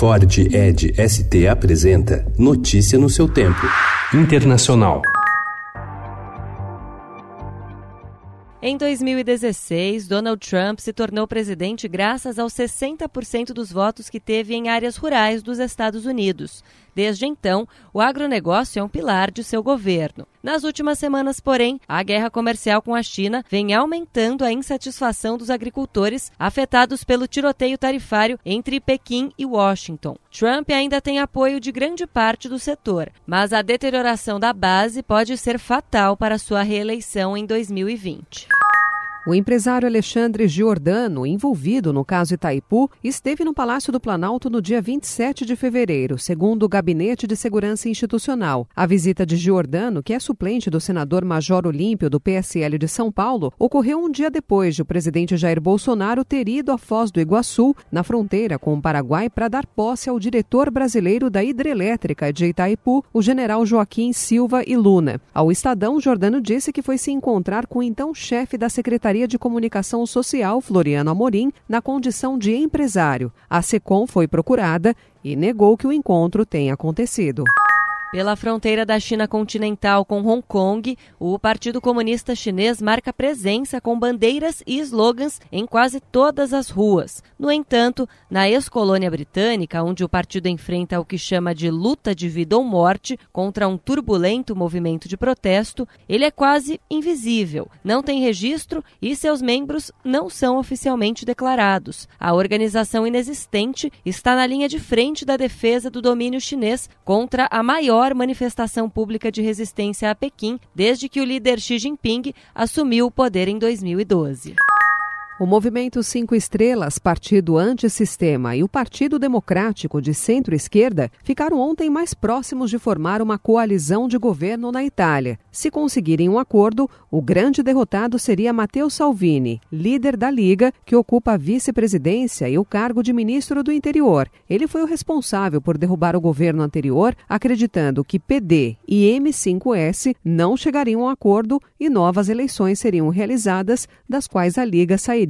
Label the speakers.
Speaker 1: Ford Ed ST apresenta Notícia no seu tempo. Internacional.
Speaker 2: Em 2016, Donald Trump se tornou presidente graças aos 60% dos votos que teve em áreas rurais dos Estados Unidos. Desde então, o agronegócio é um pilar de seu governo. Nas últimas semanas, porém, a guerra comercial com a China vem aumentando a insatisfação dos agricultores afetados pelo tiroteio tarifário entre Pequim e Washington. Trump ainda tem apoio de grande parte do setor, mas a deterioração da base pode ser fatal para sua reeleição em 2020.
Speaker 3: O empresário Alexandre Giordano, envolvido no caso Itaipu, esteve no Palácio do Planalto no dia 27 de fevereiro, segundo o Gabinete de Segurança Institucional. A visita de Giordano, que é suplente do senador Major Olímpio do PSL de São Paulo, ocorreu um dia depois de o presidente Jair Bolsonaro ter ido à Foz do Iguaçu, na fronteira com o Paraguai, para dar posse ao diretor brasileiro da hidrelétrica de Itaipu, o general Joaquim Silva e Luna. Ao Estadão, Giordano disse que foi se encontrar com o então chefe da Secretaria Secretaria de Comunicação Social, Floriano Amorim, na condição de empresário. A SECOM foi procurada e negou que o encontro tenha acontecido.
Speaker 2: Pela fronteira da China continental com Hong Kong, o Partido Comunista Chinês marca presença com bandeiras e slogans em quase todas as ruas. No entanto, na ex-colônia britânica, onde o partido enfrenta o que chama de luta de vida ou morte contra um turbulento movimento de protesto, ele é quase invisível, não tem registro e seus membros não são oficialmente declarados. A organização inexistente está na linha de frente da defesa do domínio chinês contra a maior maior manifestação pública de resistência a Pequim desde que o líder Xi Jinping assumiu o poder em 2012.
Speaker 3: O Movimento Cinco Estrelas, Partido Antissistema e o Partido Democrático de Centro-Esquerda ficaram ontem mais próximos de formar uma coalizão de governo na Itália. Se conseguirem um acordo, o grande derrotado seria Matteo Salvini, líder da Liga, que ocupa a vice-presidência e o cargo de ministro do Interior. Ele foi o responsável por derrubar o governo anterior, acreditando que PD e M5S não chegariam a um acordo e novas eleições seriam realizadas, das quais a Liga sairia